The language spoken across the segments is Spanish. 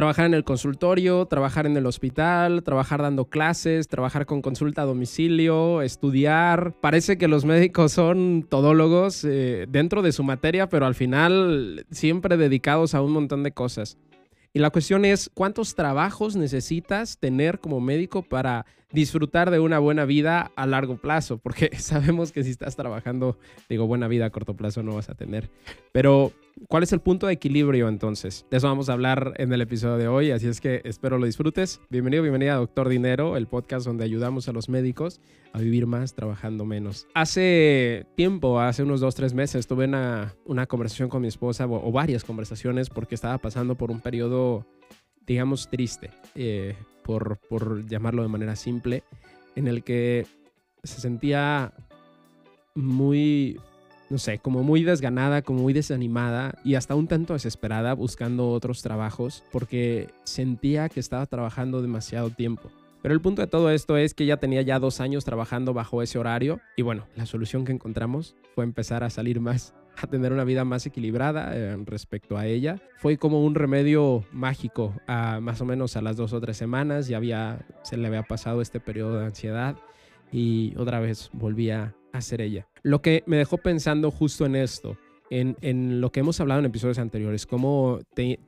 trabajar en el consultorio, trabajar en el hospital, trabajar dando clases, trabajar con consulta a domicilio, estudiar. Parece que los médicos son todólogos eh, dentro de su materia, pero al final siempre dedicados a un montón de cosas. Y la cuestión es, ¿cuántos trabajos necesitas tener como médico para disfrutar de una buena vida a largo plazo? Porque sabemos que si estás trabajando, digo, buena vida a corto plazo no vas a tener. Pero ¿Cuál es el punto de equilibrio entonces? De eso vamos a hablar en el episodio de hoy, así es que espero lo disfrutes. Bienvenido, bienvenida a Doctor Dinero, el podcast donde ayudamos a los médicos a vivir más trabajando menos. Hace tiempo, hace unos dos, tres meses, tuve una, una conversación con mi esposa o, varias conversaciones porque estaba pasando por un periodo, digamos, triste, eh, por, por llamarlo de manera simple, en el que se sentía muy no sé, como muy desganada, como muy desanimada y hasta un tanto desesperada buscando otros trabajos porque sentía que estaba trabajando demasiado tiempo. Pero el punto de todo esto es que ya tenía ya dos años trabajando bajo ese horario y bueno, la solución que encontramos fue empezar a salir más, a tener una vida más equilibrada eh, respecto a ella. Fue como un remedio mágico más o menos a las dos o tres semanas, ya había, se le había pasado este periodo de ansiedad y otra vez volvía a ser ella. Lo que me dejó pensando justo en esto, en, lo que hemos hablado en episodios anteriores, cómo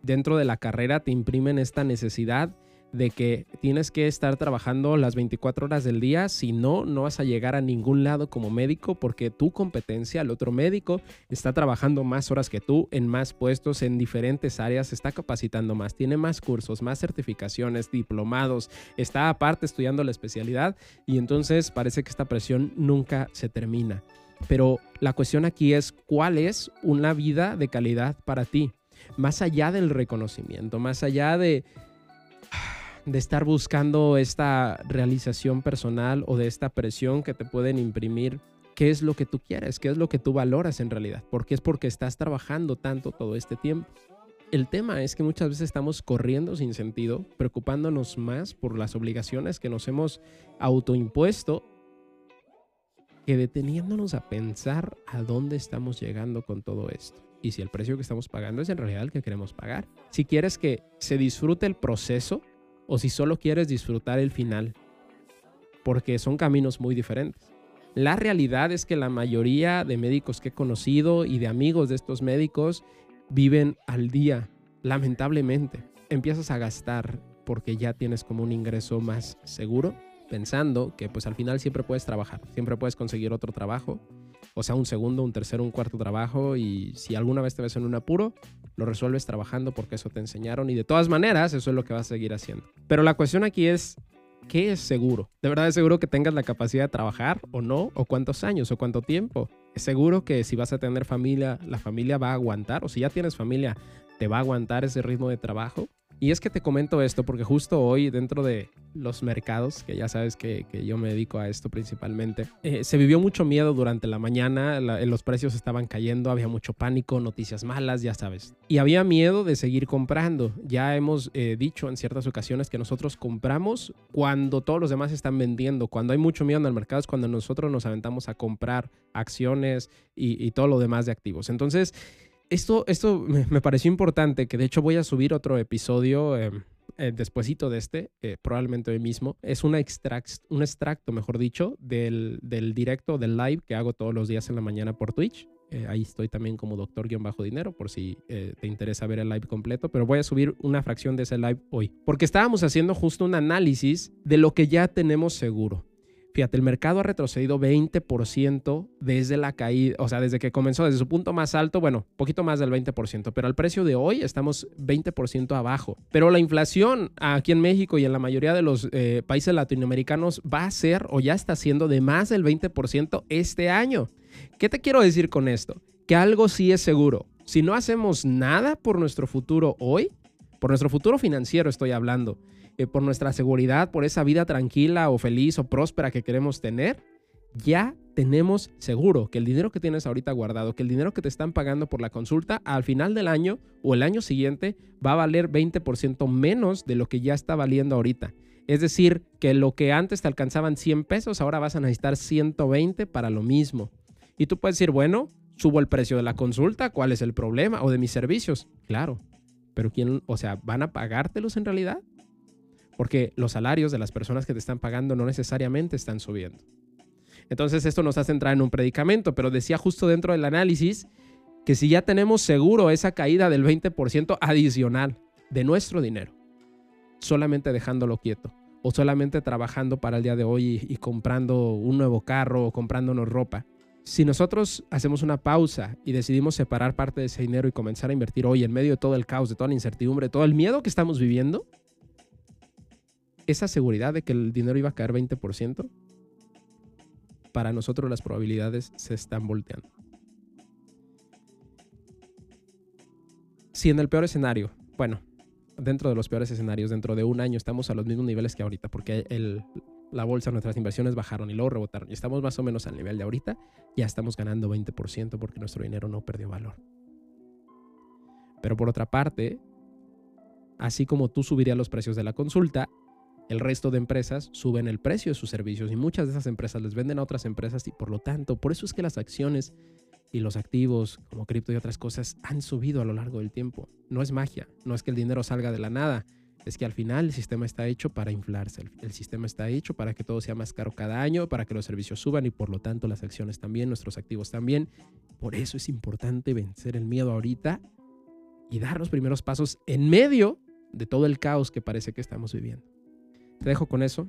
dentro de la carrera te imprimen esta necesidad de que tienes que estar trabajando las 24 horas del día, si no, no vas a llegar a ningún lado como médico porque tu competencia, el otro médico, está trabajando más horas que tú en más puestos en diferentes áreas, está capacitando más, tiene más cursos, más certificaciones, diplomados, está aparte estudiando la especialidad y entonces parece que esta presión nunca se termina. Pero la cuestión aquí es cuál es una vida de calidad para ti, más allá del reconocimiento, más allá de, de estar buscando esta realización personal o de esta presión que te pueden imprimir. ¿Qué es lo que tú quieres? ¿Qué es lo que tú valoras en realidad? Porque es porque estás trabajando tanto todo este tiempo. El tema es que muchas veces estamos corriendo sin sentido, preocupándonos más por las obligaciones que nos hemos autoimpuesto que deteniéndonos a pensar a dónde estamos llegando con todo esto y si el precio que estamos pagando es en realidad el que queremos pagar. Si quieres que se disfrute el proceso o si solo quieres disfrutar el final, porque son caminos muy diferentes. La realidad es que la mayoría de médicos que he conocido y de amigos de estos médicos viven al día, lamentablemente. Empiezas a gastar porque ya tienes como un ingreso más seguro pensando que pues al final siempre puedes trabajar, siempre puedes conseguir otro trabajo, o sea, un segundo, un tercero, un cuarto trabajo y si alguna vez te ves en un apuro, lo resuelves trabajando porque eso te enseñaron y de todas maneras eso es lo que vas a seguir haciendo. Pero la cuestión aquí es, ¿qué es seguro? ¿De verdad es seguro que tengas la capacidad de trabajar o no? ¿O cuántos años o cuánto tiempo? ¿Es seguro que si vas a tener familia, la familia va a aguantar? ¿O si ya tienes familia, te va a aguantar ese ritmo de trabajo? Y es que te comento esto porque justo hoy dentro de los mercados, que ya sabes que, yo me dedico a esto principalmente, eh, se vivió mucho miedo durante la mañana, los precios estaban cayendo, había mucho pánico, noticias malas, ya sabes. Y había miedo de seguir comprando. Ya hemos eh, dicho en ciertas ocasiones que nosotros compramos cuando todos los demás están vendiendo. Cuando hay mucho miedo en el mercado es cuando nosotros nos aventamos a comprar acciones y, y todo lo demás de activos. Entonces, esto, esto me, pareció importante, que de hecho voy a subir otro episodio eh, eh despuesito de este, probablemente hoy mismo. Es un, un extracto, mejor dicho, del, del, directo, del live que hago todos los días en la mañana por Twitch. Eh, ahí estoy también como doctor-dinero por si eh, te interesa ver el live completo, pero voy a subir una fracción de ese live hoy. Porque estábamos haciendo justo un análisis de lo que ya tenemos seguro. Fíjate, el mercado ha retrocedido 20% desde la caída, o sea, desde que comenzó, desde su punto más alto, bueno, poquito más del 20%, pero al precio de hoy estamos 20% abajo. Pero la inflación aquí en México y en la mayoría de los eh, países latinoamericanos va a ser o ya está siendo de más del 20% este año. ¿Qué te quiero decir con esto? Que algo sí es seguro. Si no hacemos nada por nuestro futuro hoy, por nuestro futuro financiero estoy hablando, eh, por nuestra seguridad, por esa vida tranquila o feliz o próspera que queremos tener, ya tenemos seguro que el dinero que tienes ahorita guardado, que el dinero que te están pagando por la consulta, al final del año o el año siguiente va a valer 20% menos de lo que ya está valiendo ahorita. Es decir, que lo que antes te alcanzaban 100 pesos, ahora vas a necesitar 120 para lo mismo. Y tú puedes decir, bueno, subo el precio de la consulta, ¿cuál es el problema? O de mis servicios. Claro, Pero quién, o sea, ¿van a pagártelos en realidad? Porque los salarios de las personas que te están pagando no necesariamente están subiendo. Entonces esto nos hace entrar en un predicamento, pero decía justo dentro del análisis que si ya tenemos seguro esa caída del 20% adicional de nuestro dinero, solamente dejándolo quieto o solamente trabajando para el día de hoy y, comprando un nuevo carro o comprándonos ropa. Si nosotros hacemos una pausa y decidimos separar parte de ese dinero y comenzar a invertir hoy en medio de todo el caos, de toda la incertidumbre, de todo el miedo que estamos viviendo, esa seguridad de que el dinero iba a caer 20%, para nosotros las probabilidades se están volteando. Si en el peor escenario, bueno, dentro de los peores escenarios, dentro de un año estamos a los mismos niveles que ahorita, porque el, la bolsa, nuestras inversiones bajaron y luego rebotaron. Y estamos más o menos al nivel de ahorita, ya estamos ganando 20% porque nuestro dinero no perdió valor. Pero por otra parte, así como tú subirías los precios de la consulta, el resto de empresas suben el precio de sus servicios y muchas de esas empresas les venden a otras empresas y por lo tanto, por eso es que las acciones y los activos como cripto y otras cosas han subido a lo largo del tiempo. No es magia, no es que el dinero salga de la nada, es que al final el sistema está hecho para inflarse, el, sistema está hecho para que todo sea más caro cada año, para que los servicios suban y por lo tanto las acciones también, nuestros activos también. Por eso es importante vencer el miedo ahorita y dar los primeros pasos en medio de todo el caos que parece que estamos viviendo. Te dejo con eso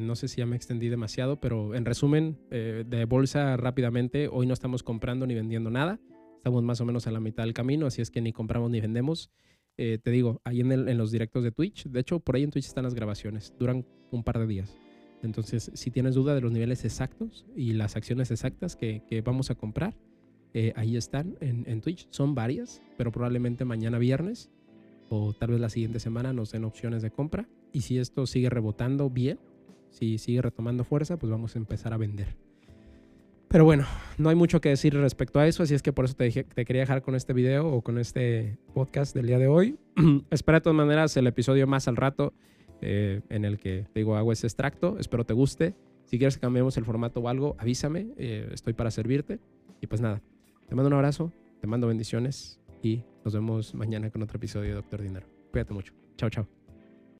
no sé si ya me extendí demasiado, pero en resumen, eh, de bolsa rápidamente, hoy no estamos comprando ni vendiendo nada. Estamos más o menos a la mitad del camino, así es que ni compramos ni vendemos. Eh, te digo, ahí en, en los directos de Twitch, de hecho, por ahí en Twitch están las grabaciones, duran un par de días. Entonces, si tienes duda de los niveles exactos y las acciones exactas que, que vamos a comprar, eh, ahí están en, en, Twitch. Son varias, pero probablemente mañana viernes o tal vez la siguiente semana nos den opciones de compra. Y si esto sigue rebotando bien, si sigue retomando fuerza, pues vamos a empezar a vender. Pero bueno, no hay mucho que decir respecto a eso, así es que por eso te, te quería dejar con este video o con este podcast del día de hoy. Espera de todas maneras el episodio más al rato eh, en el que digo hago ese extracto. Espero te guste. Si quieres que cambiemos el formato o algo, avísame. Eh, estoy para servirte. Y pues nada, te mando un abrazo, te mando bendiciones y nos vemos mañana con otro episodio de Doctor Dinero. Cuídate mucho. Chao, chao.